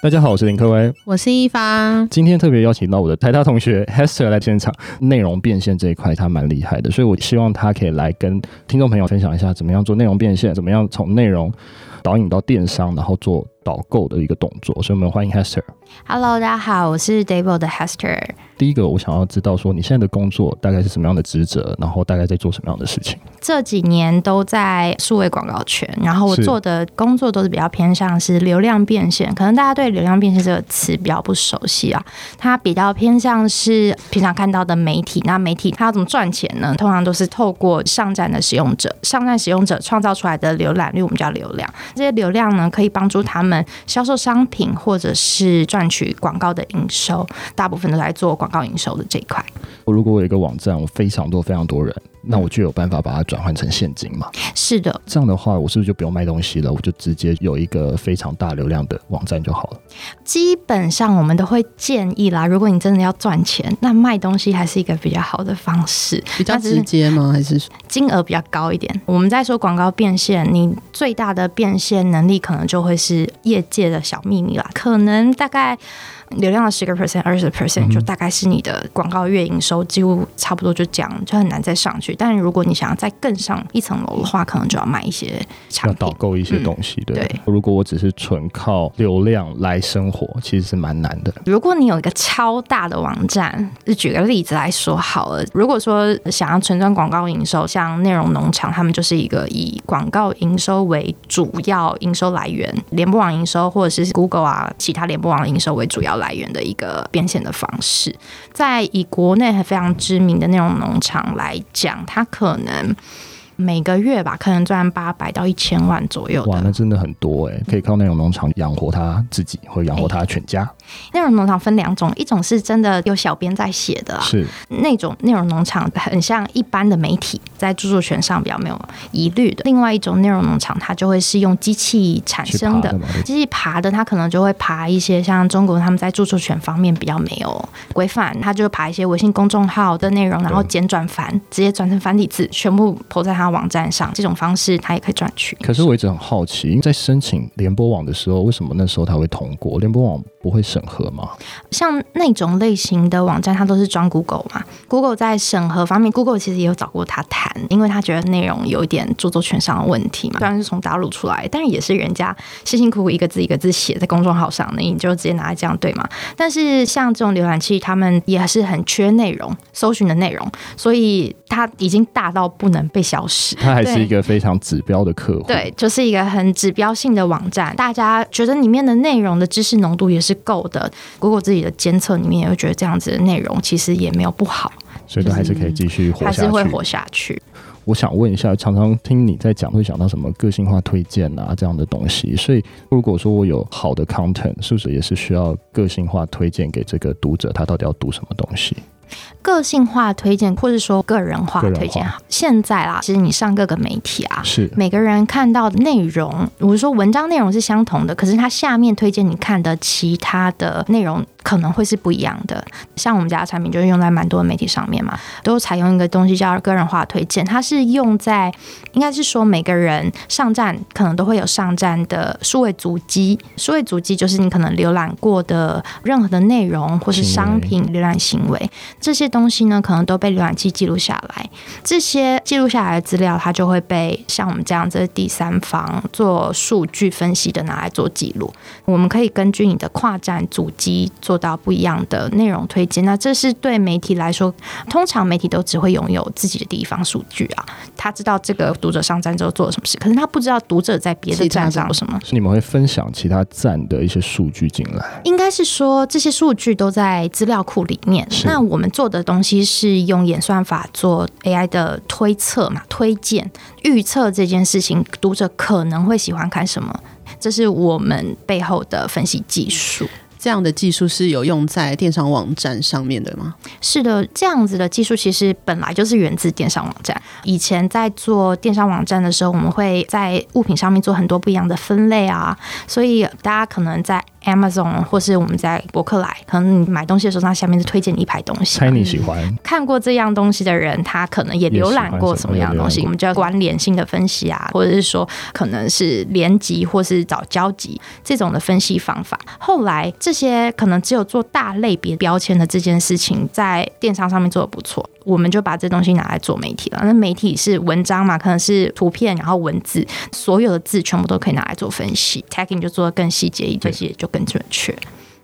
大家好，我是林科威，我是一方。今天特别邀请到我的台大同学 Hester 来现场，内容变现这一块他蛮厉害的，所以我希望他可以来跟听众朋友分享一下，怎么样做内容变现，怎么样从内容导引到电商，然后做导购的一个动作。所以我们欢迎 Hester。Hello，大家好，我是 Dable 的 Hester。第一个，我想要知道说你现在的工作大概是什么样的职责，然后大概在做什么样的事情？这几年都在数位广告圈，然后我做的工作都是比较偏向是流量变现。可能大家对流量变现这个词比较不熟悉啊，它比较偏向是平常看到的媒体。那媒体它要怎么赚钱呢？通常都是透过上站的使用者，上站使用者创造出来的浏览率，我们叫流量。这些流量呢，可以帮助他们们销售商品，或者是赚取广告的营收。大部分都在做广告营收的这一块。如果我有一个网站，我非常多非常多人。那我就有办法把它转换成现金嘛？是的，这样的话，我是不是就不用卖东西了？我就直接有一个非常大流量的网站就好了。基本上我们都会建议啦，如果你真的要赚钱，那卖东西还是一个比较好的方式。比较直接吗？还是金额比较高一点？我们在说广告变现，你最大的变现能力可能就会是业界的小秘密啦，可能大概。流量的十个 percent、二十 percent 就大概是你的广告月营收，几乎差不多就这样，就很难再上去。但如果你想要再更上一层楼的话，可能就要买一些产品，要导购一些东西。对，对，如果我只是纯靠流量来生活，其实是蛮难的。如果你有一个超大的网站，就举个例子来说好了。如果说想要纯赚广告营收，像内容农场，他们就是一个以广告营收为主要营收来源，联播网营收或者是 Google 啊其他联播网营收为主要来源的一个变现的方式，在以国内还非常知名的内容农场来讲，他可能。每个月吧，可能赚八百到一千万左右。哇，那真的很多哎，可以靠内容农场养活他自己，或养活他全家。内容农场分两种，一种是真的有小编在写的，是那种内容农场，很像一般的媒体，在著作权上比较没有疑虑的。另外一种内容农场，它就会是用机器产生的，机器爬的，它可能就会爬一些像中国他们在著作权方面比较没有规范，它就爬一些微信公众号的内容，然后简转繁，直接转成繁体字，全部投在它。网站上这种方式，他也可以赚取。可是我一直很好奇，因为在申请联播网的时候，为什么那时候他会通过？联播网不会审核吗？像那种类型的网站，它都是装 Google 嘛。Google 在审核方面，Google 其实也有找过他谈，因为他觉得内容有一点著作权上的问题嘛。虽然是从大陆出来，但是也是人家辛辛苦苦一个字一个字写在公众号上，那你就直接拿来这样对嘛？但是像这种浏览器，他们也是很缺内容搜寻的内容，所以它已经大到不能被消失。它还是一个非常指标的客户，对，就是一个很指标性的网站。大家觉得里面的内容的知识浓度也是够的。Google 自己的监测里面也会觉得这样子的内容其实也没有不好，所以都还是可以继续活下去，还是会活下去。我想问一下，常常听你在讲，会想到什么个性化推荐啊这样的东西。所以如果说我有好的 content，是不是也是需要个性化推荐给这个读者？他到底要读什么东西？个性化推荐，或者说个人化推荐。现在啦，其实你上各个媒体啊，是。每个人看到的内容，我说文章内容是相同的，可是它下面推荐你看的其他的内容。可能会是不一样的，像我们家的产品就是用在蛮多的媒体上面嘛，都采用一个东西叫个人化推荐，它是用在应该是说每个人上站可能都会有上站的数位足迹，数位足迹就是你可能浏览过的任何的内容或是商品浏览行为，这些东西呢可能都被浏览器记录下来，这些记录下来的资料它就会被像我们这样子第三方做数据分析的拿来做记录，我们可以根据你的跨站主机做。到不一样的内容推荐，那这是对媒体来说，通常媒体都只会拥有自己的地方数据啊，他知道这个读者上站之后做了什么事，可是他不知道读者在别的站上做什么。是你们会分享其他站的一些数据进来？应该是说这些数据都在资料库里面。那我们做的东西是用演算法做 AI 的推测嘛，推荐预测这件事情，读者可能会喜欢看什么，这是我们背后的分析技术。这样的技术是有用在电商网站上面的吗？是的，这样子的技术其实本来就是源自电商网站。以前在做电商网站的时候，我们会在物品上面做很多不一样的分类啊，所以大家可能在 Amazon 或是我们在博客来，可能你买东西的时候，它下面是推荐你一排东西。猜你喜欢看过这样东西的人，他可能也浏览过什么样的东西。我们叫关联性的分析啊，或者是说可能是联集或是找交集这种的分析方法。后来这些可能只有做大类别标签的这件事情，在电商上面做的不错，我们就把这东西拿来做媒体了。那媒体是文章嘛，可能是图片，然后文字，所有的字全部都可以拿来做分析，tagging 就做的更细节一些，也就更准确。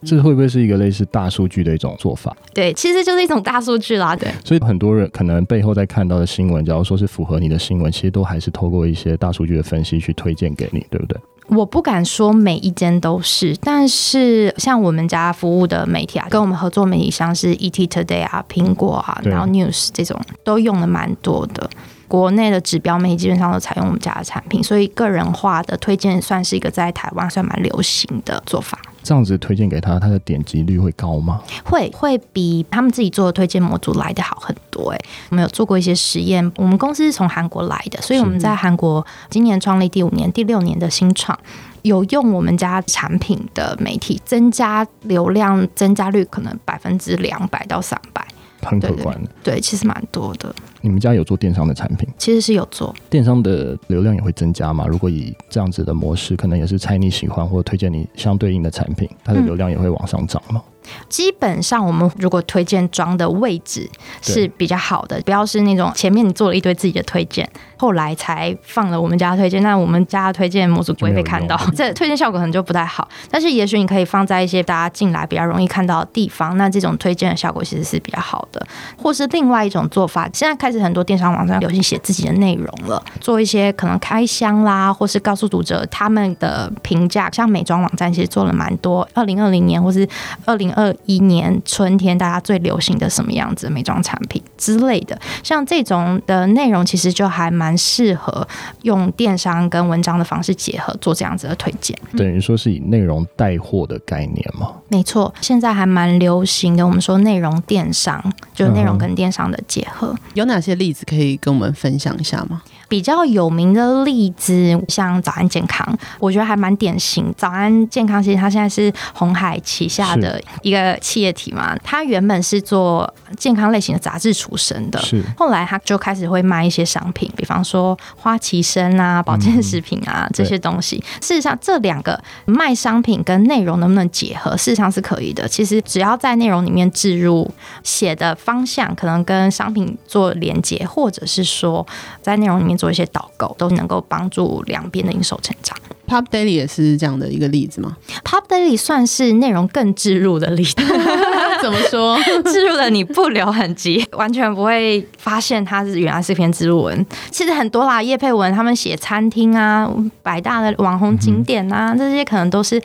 这会不会是一个类似大数据的一种做法？对，其实就是一种大数据啦。对，所以很多人可能背后在看到的新闻，假如说是符合你的新闻，其实都还是透过一些大数据的分析去推荐给你，对不对？我不敢说每一间都是，但是像我们家服务的媒体啊，跟我们合作媒体像是 ET Today 啊、苹果啊，然后 News 这种都用的蛮多的。国内的指标媒体基本上都采用我们家的产品，所以个人化的推荐算是一个在台湾算蛮流行的做法。这样子推荐给他，他的点击率会高吗？会，会比他们自己做的推荐模组来的好很多。哎，我们有做过一些实验。我们公司是从韩国来的，所以我们在韩国今年创立第五年、第六年的新创，有用我们家产品的媒体增加流量，增加率可能百分之两百到三百。很可观的，对，其实蛮多的。你们家有做电商的产品？其实是有做。电商的流量也会增加嘛？如果以这样子的模式，可能也是猜你喜欢或推荐你相对应的产品，它的流量也会往上涨嘛？嗯基本上，我们如果推荐装的位置是比较好的，不要是那种前面你做了一堆自己的推荐，后来才放了我们家的推荐，那我们家的推荐模组不会被看到，这推荐效果可能就不太好。但是也许你可以放在一些大家进来比较容易看到的地方，那这种推荐的效果其实是比较好的。或是另外一种做法，现在开始很多电商网站流行写自己的内容了，做一些可能开箱啦，或是告诉读者他们的评价，像美妆网站其实做了蛮多，二零二零年或是二零。二一年春天，大家最流行的什么样子的美妆产品之类的，像这种的内容，其实就还蛮适合用电商跟文章的方式结合做这样子的推荐。等于说是以内容带货的概念吗？没错，现在还蛮流行的。我们说内容电商，就是内容跟电商的结合。嗯，有哪些例子可以跟我们分享一下吗？比较有名的例子，像早安健康，我觉得还蛮典型。早安健康其实它现在是红海旗下的一个企业体嘛，它原本是做健康类型的杂志出身的，是后来他就开始会卖一些商品，比方说花旗参啊、保健食品啊、嗯、这些东西。事实上，这两个卖商品跟内容能不能结合，事实上是可以的。其实只要在内容里面置入写的方向，可能跟商品做连接，或者是说在内容里面。做一些导购都能够帮助两边的营收成长。Pop Daily 也是这样的一个例子吗？Pop Daily 算是内容更置入的例子。怎么说？置入了你不留痕迹，完全不会发现它是原来是篇置入文。其实很多啦，叶佩文他们写餐厅啊、百大的网红景点啊，这些可能都是。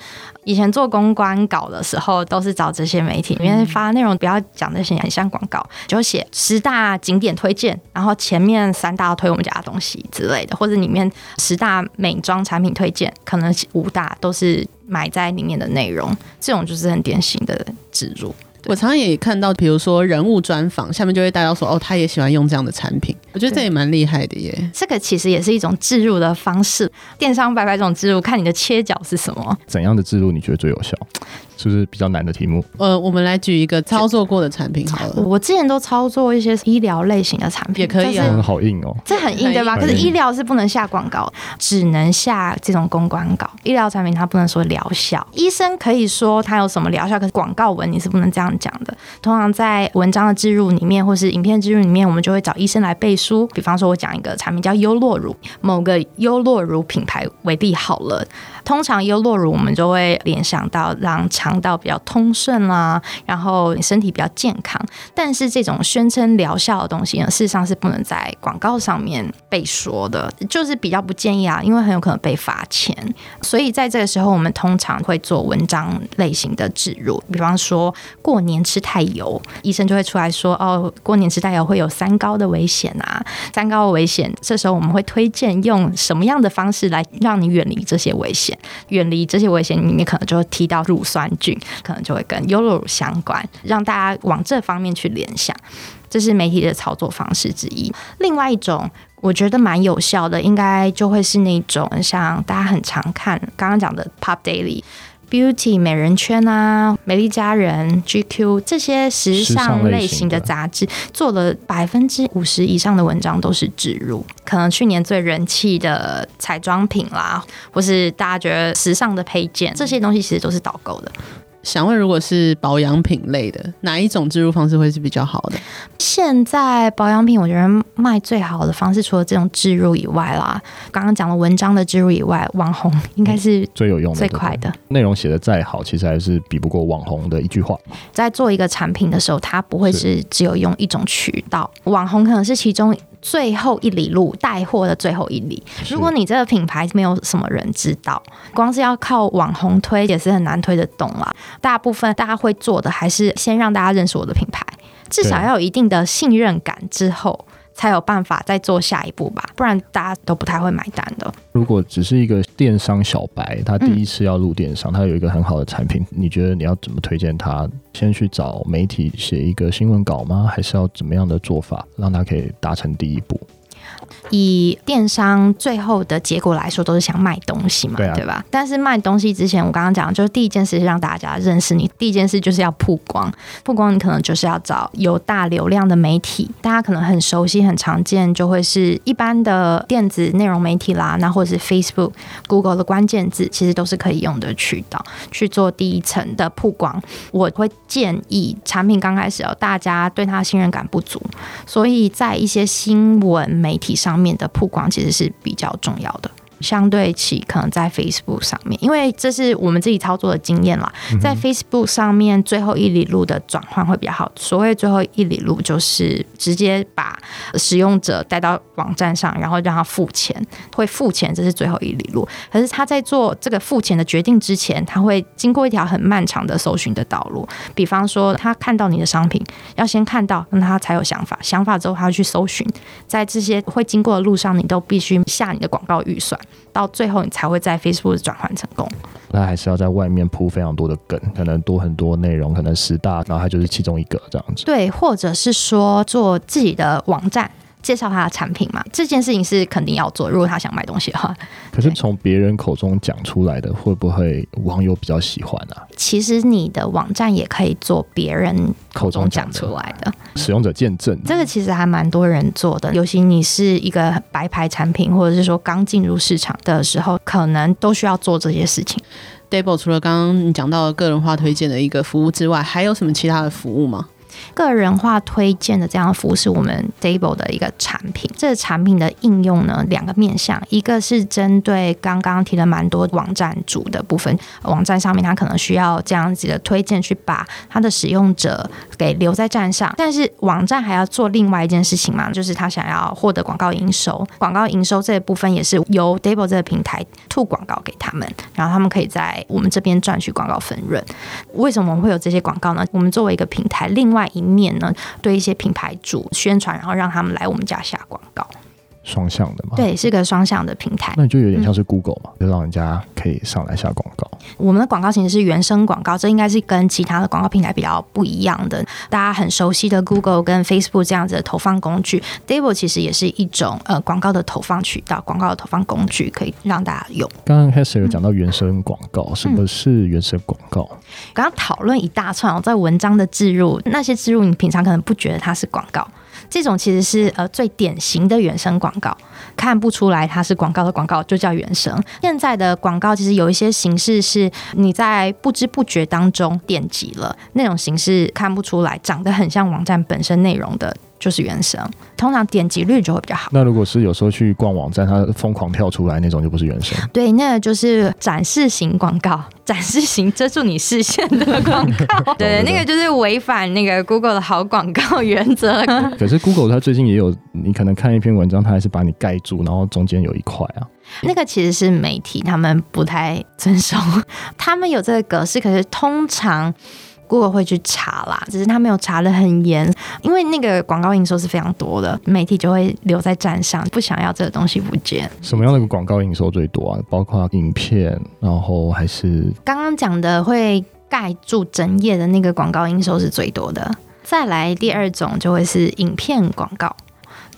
以前做公关稿的时候，都是找这些媒体因为发内容，不要讲那些很像广告，就写十大景点推荐，然后前面三大推我们家的东西之类的，或者里面十大美妆产品推荐，可能五大都是埋在里面的内容，这种就是很典型的植入。我常常也看到，比如说人物专访，下面就会带到说，哦，他也喜欢用这样的产品。我觉得这也蛮厉害的耶。这个其实也是一种置入的方式，电商百百种置入，看你的切角是什么。怎样的置入你觉得最有效？是不是比较难的题目？呃，我们来举一个操作过的产品好了。我之前都操作一些医疗类型的产品，也可以啊。好硬哦，这很硬对吧？可是医疗是不能下广告，只能下这种公关稿。医疗产品它不能说疗效，医生可以说它有什么疗效，可是广告文你是不能这样讲的。通常在文章的置入里面，或是影片置入里面，我们就会找医生来背书。比方说，我讲一个产品叫优洛乳，某个优洛乳品牌为例好了。通常优酪乳我们就会联想到让肠道比较通顺啦，然后身体比较健康。但是这种宣称疗效的东西呢，事实上是不能在广告上面被说的，就是比较不建议啊，因为很有可能被罚钱。所以在这个时候，我们通常会做文章类型的植入，比方说过年吃太油，医生就会出来说哦，过年吃太油会有三高的危险啊，三高的危险。这时候我们会推荐用什么样的方式来让你远离这些危险。远离这些危险，你可能就会提到乳酸菌，可能就会跟优酪乳相关，让大家往这方面去联想。这是媒体的操作方式之一。另外一种，我觉得蛮有效的，应该就会是那种像大家很常看刚刚讲的 Pop Daily。Beauty 美人圈啊、美丽佳人、GQ 这些时尚类型的杂志，做了百分之五十以上的文章都是植入。可能去年最人气的彩妆品啦，或是大家觉得时尚的配件，这些东西其实都是导购的。想问，如果是保养品类的，哪一种植入方式会是比较好的？现在保养品，我觉得卖最好的方式，除了这种植入以外啦，刚刚讲了文章的植入以外，网红应该是最有用的、最快的。内容写的再好，其实还是比不过网红的一句话。在做一个产品的时候，它不会是只有用一种渠道，网红可能是其中。最后一里路带货的最后一里，如果你这个品牌没有什么人知道，光是要靠网红推也是很难推得动啦。大部分大家会做的还是先让大家认识我的品牌，至少要有一定的信任感之后。才有办法再做下一步吧，不然大家都不太会买单的。如果只是一个电商小白，他第一次要入电商，他有一个很好的产品，你觉得你要怎么推荐他？先去找媒体写一个新闻稿吗？还是要怎么样的做法，让他可以达成第一步？以电商最后的结果来说，都是想卖东西嘛，对，啊、对吧？但是卖东西之前，我刚刚讲，就是第一件事是让大家认识你，第一件事就是要曝光。曝光，你可能就是要找有大流量的媒体，大家可能很熟悉、很常见，就会是一般的电子内容媒体啦，那或者是 Facebook、Google 的关键字，其实都是可以用的渠道去做第一层的曝光。我会建议产品刚开始哦，大家对它信任感不足，所以在一些新闻媒媒体上面的曝光其实是比较重要的。相对起可能在 Facebook 上面，因为这是我们自己操作的经验啦。在 Facebook 上面最后一里路的转换会比较好。所谓最后一里路，就是直接把使用者带到网站上，然后让他付钱，会付钱，这是最后一里路。可是他在做这个付钱的决定之前，他会经过一条很漫长的搜寻的道路。比方说，他看到你的商品，要先看到，那他才有想法。想法之后，他要去搜寻，在这些会经过的路上，你都必须下你的广告预算。到最后，你才会在 Facebook 转换成功。那还是要在外面铺非常多的梗，可能多很多内容，可能十大，然后它就是其中一个这样子。对，或者是说做自己的网站。介绍他的产品嘛，这件事情是肯定要做。如果他想买东西的话，可是从别人口中讲出来的，会不会网友比较喜欢呢、啊？其实你的网站也可以做别人口中讲出来的，使用者见证。这个其实还蛮多人做的，尤其你是一个白牌产品，或者是说刚进入市场的时候，可能都需要做这些事情。Dable 除了刚刚你讲到的个人化推荐的一个服务之外，还有什么其他的服务吗？个人化推荐的这样的服务是我们 Dable 的一个产品。这个产品的应用呢，两个面向，一个是针对刚刚提了蛮多网站主的部分，网站上面他可能需要这样子的推荐，去把他的使用者给留在站上。但是网站还要做另外一件事情嘛，就是他想要获得广告营收。广告营收这一部分也是由 Dable 这个平台吐广告给他们，然后他们可以在我们这边赚取广告分润。为什么我们会有这些广告呢？我们作为一个平台，另外外一面呢，对一些品牌主宣传，然后让他们来我们家下广告。双向的嘛，对，是个双向的平台。那就有点像是 Google 嘛，嗯、就让人家可以上来下广告。我们的广告其实是原生广告，这应该是跟其他的广告平台比较不一样的。大家很熟悉的 Google 跟 Facebook 这样子的投放工具，Dable 其实也是一种呃广告的投放渠道，广告的投放工具可以让大家用。刚刚 Hester 有讲到原生广告，嗯、什么是原生广告？刚刚讨论一大串哦，在文章的置入，那些置入你平常可能不觉得它是广告。这种其实是呃最典型的原生广告，看不出来它是广告的广告就叫原生。现在的广告其实有一些形式是你在不知不觉当中点击了，那种形式看不出来，长得很像网站本身内容的。就是原生，通常点击率就会比较好。那如果是有时候去逛网站，它疯狂跳出来那种，就不是原生。对，那个就是展示型广告，展示型遮住你视线的广告。对，那个就是违反那个 Google 的好广告原则。可是 Google 它最近也有，你可能看一篇文章，它还是把你盖住，然后中间有一块啊。那个其实是媒体他们不太遵守，他们有这个格式，可是通常。Google 会去查啦，只是他没有查的很严，因为那个广告营收是非常多的，媒体就会留在站上，不想要这个东西不见。什么样的广告营收最多啊？包括影片，然后还是刚刚讲的会盖住整页的那个广告营收是最多的。再来第二种就会是影片广告。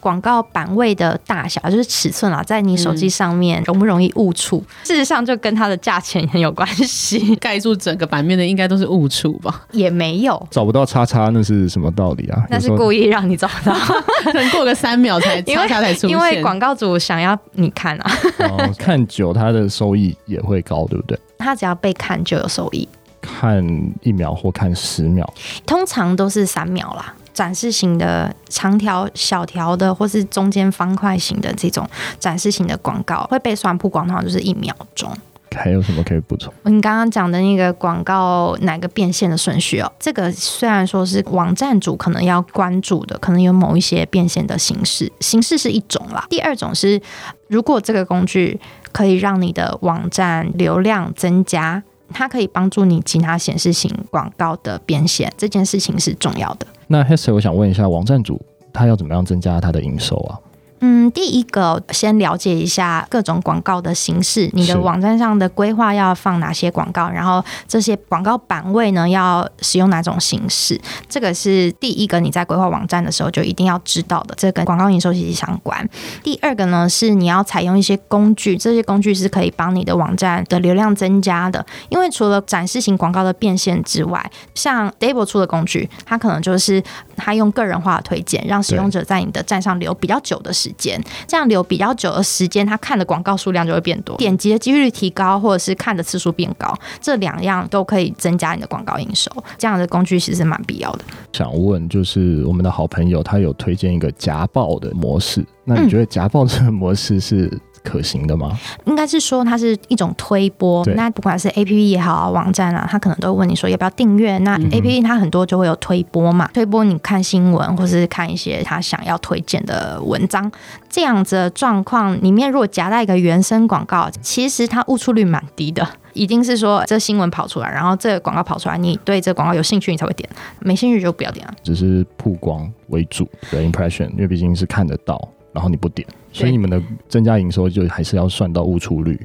广告版位的大小，就是尺寸啊，在你手机上面容不容易误触？嗯、事实上，就跟它的价钱很有关系。盖住整个版面的应该都是误触吧？也没有找不到叉叉，那是什么道理啊？那是故意让你找不到，可能过个三秒才叉叉才出现。因为广告主想要你看啊，哦、看久它的收益也会高，对不对？它只要被看就有收益。看一秒或看十秒，通常都是三秒啦。展示型的长条、小条的，或是中间方块型的这种展示型的广告会被算曝光，通常就是一秒钟。还有什么可以补充？你刚刚讲的那个广告哪个变现的顺序哦？这个虽然说是网站主可能要关注的，可能有某一些变现的形式，形式是一种啦。第二种是，如果这个工具可以让你的网站流量增加。它可以帮助你其他显示型广告的编写，这件事情是重要的。那 Hester，我想问一下，网站主他要怎么样增加他的营收啊？嗯，第一个先了解一下各种广告的形式，你的网站上的规划要放哪些广告，然后这些广告版位呢要使用哪种形式，这个是第一个你在规划网站的时候就一定要知道的，这跟广告营收息息相关。第二个呢是你要采用一些工具，这些工具是可以帮你的网站的流量增加的，因为除了展示型广告的变现之外，像 Dable 出的工具，它可能就是它用个人化的推荐，让使用者在你的站上留比较久的时间。间这样留比较久的时间，他看的广告数量就会变多，点击的几率提高，或者是看的次数变高，这两样都可以增加你的广告营收。这样的工具其实蛮必要的。想问，就是我们的好朋友他有推荐一个夹报的模式，那你觉得夹报这个模式是？可行的吗？应该是说它是一种推播。那不管是 A P P 也好啊，网站啊，它可能都会问你说要不要订阅。那 A P P 它很多就会有推播嘛，推播你看新闻或是看一些他想要推荐的文章。这样子的状况里面，如果夹带一个原生广告，其实它误触率蛮低的。一定是说这新闻跑出来，然后这个广告跑出来，你对这个广告有兴趣，你才会点。没兴趣就不要点啊。只是曝光为主的 impression，因为毕竟是看得到。然后你不点，所以你们的增加营收就还是要算到误触率。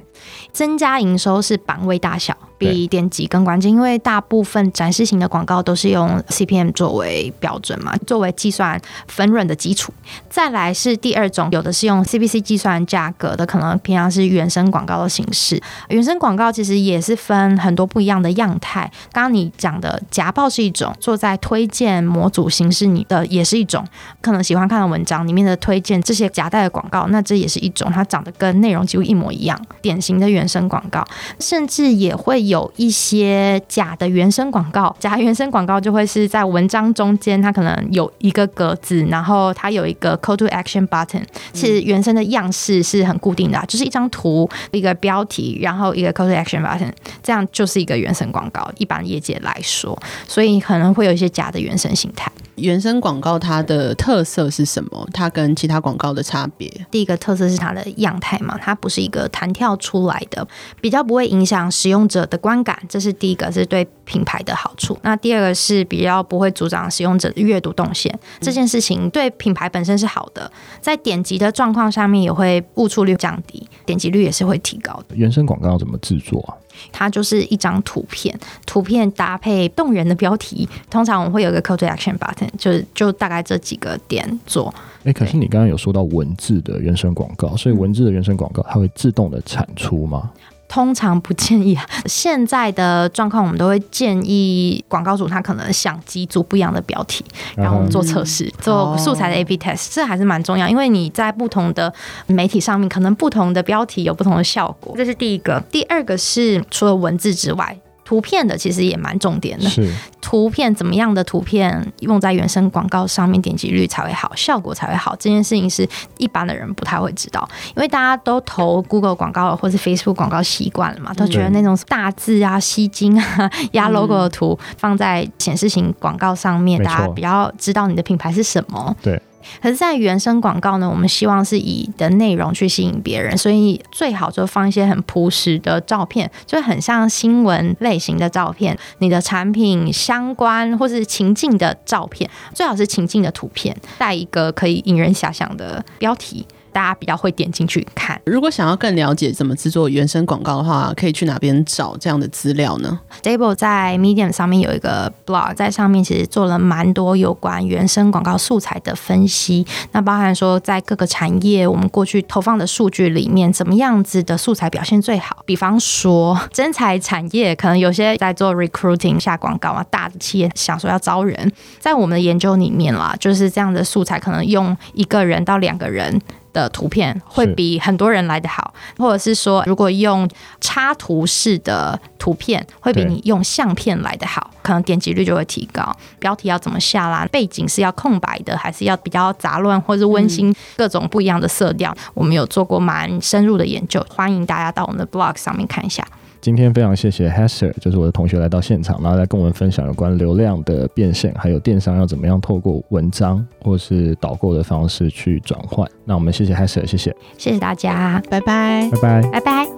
增加营收是版位大小比点击更关键，因为大部分展示型的广告都是用 CPM 作为标准嘛，作为计算分润的基础。再来是第二种，有的是用 CPC 计算价格的，可能平常是原生广告的形式。原生广告其实也是分很多不一样的样态。刚刚你讲的夹报是一种，做在推荐模组形式你的也是一种，可能喜欢看的文章里面的推荐这些夹带的广告，那这也是一种，它长得跟内容几乎一模一样，典型的原生广告，甚至也会有一些假的原生广告。假原生广告就会是在文章中间，它可能有一个格子，然后它有一个 call to action button。其实原生的样式是很固定的，就是一张图、一个标题，然后一个 call to action button，这样就是一个原生广告。一般业界来说，所以可能会有一些假的原生形态。原生广告它的特色是什么？它跟其他广告的差别？第一个特色是它的样态嘛，它不是一个弹跳出来的，比较不会影响使用者的观感，这是第一个，是对品牌的好处。那第二个是比较不会阻挡使用者的阅读动线，这件事情对品牌本身是好的，在点击的状况上面也会误触率降低，点击率也是会提高的。原生广告要怎么制作啊？它就是一张图片，图片搭配动人的标题。通常我们会有一个 call to action button，就是就大概这几个点做。哎、欸，可是你刚刚有说到文字的原生广告，所以文字的原生广告它会自动的产出吗？通常不建议。现在的状况，我们都会建议广告主他可能想几组不一样的标题，然后我们做测试，做素材的 A/B test，这还是蛮重要。因为你在不同的媒体上面，可能不同的标题有不同的效果。这是第一个。第二个是除了文字之外。图片的其实也蛮重点的，是图片怎么样的图片用在原生广告上面，点击率才会好，效果才会好。这件事情是一般的人不太会知道，因为大家都投 Google 广告或是 Facebook 广告习惯了嘛，都觉得那种大字啊、吸睛啊、压 logo 的图放在显示型广告上面，大家比较知道你的品牌是什么。对。可是，在原生广告呢，我们希望是以的内容去吸引别人，所以最好就放一些很朴实的照片，就很像新闻类型的照片，你的产品相关或是情境的照片，最好是情境的图片，带一个可以引人遐想的标题。大家比较会点进去看。如果想要更了解怎么制作原生广告的话，可以去哪边找这样的资料呢？Stable 在 Medium 上面有一个 blog，在上面其实做了蛮多有关原生广告素材的分析。那包含说在各个产业，我们过去投放的数据里面，怎么样子的素材表现最好？比方说，真材产业可能有些在做 recruiting 下广告啊，大的企业想说要招人，在我们的研究里面啦，就是这样的素材可能用一个人到两个人的图片会比很多人来的好，或者是说，如果用插图式的图片，会比你用相片来的好，可能点击率就会提高。标题要怎么下啦？背景是要空白的，还是要比较杂乱，或是温馨，各种不一样的色调？嗯、我们有做过蛮深入的研究，欢迎大家到我们的 blog 上面看一下。今天非常谢谢 Hester，就是我的同学来到现场，然后来跟我们分享有关流量的变现，还有电商要怎么样透过文章或是导购的方式去转换。那我们谢谢 Hester，谢谢，谢谢大家，拜拜，拜拜，拜拜。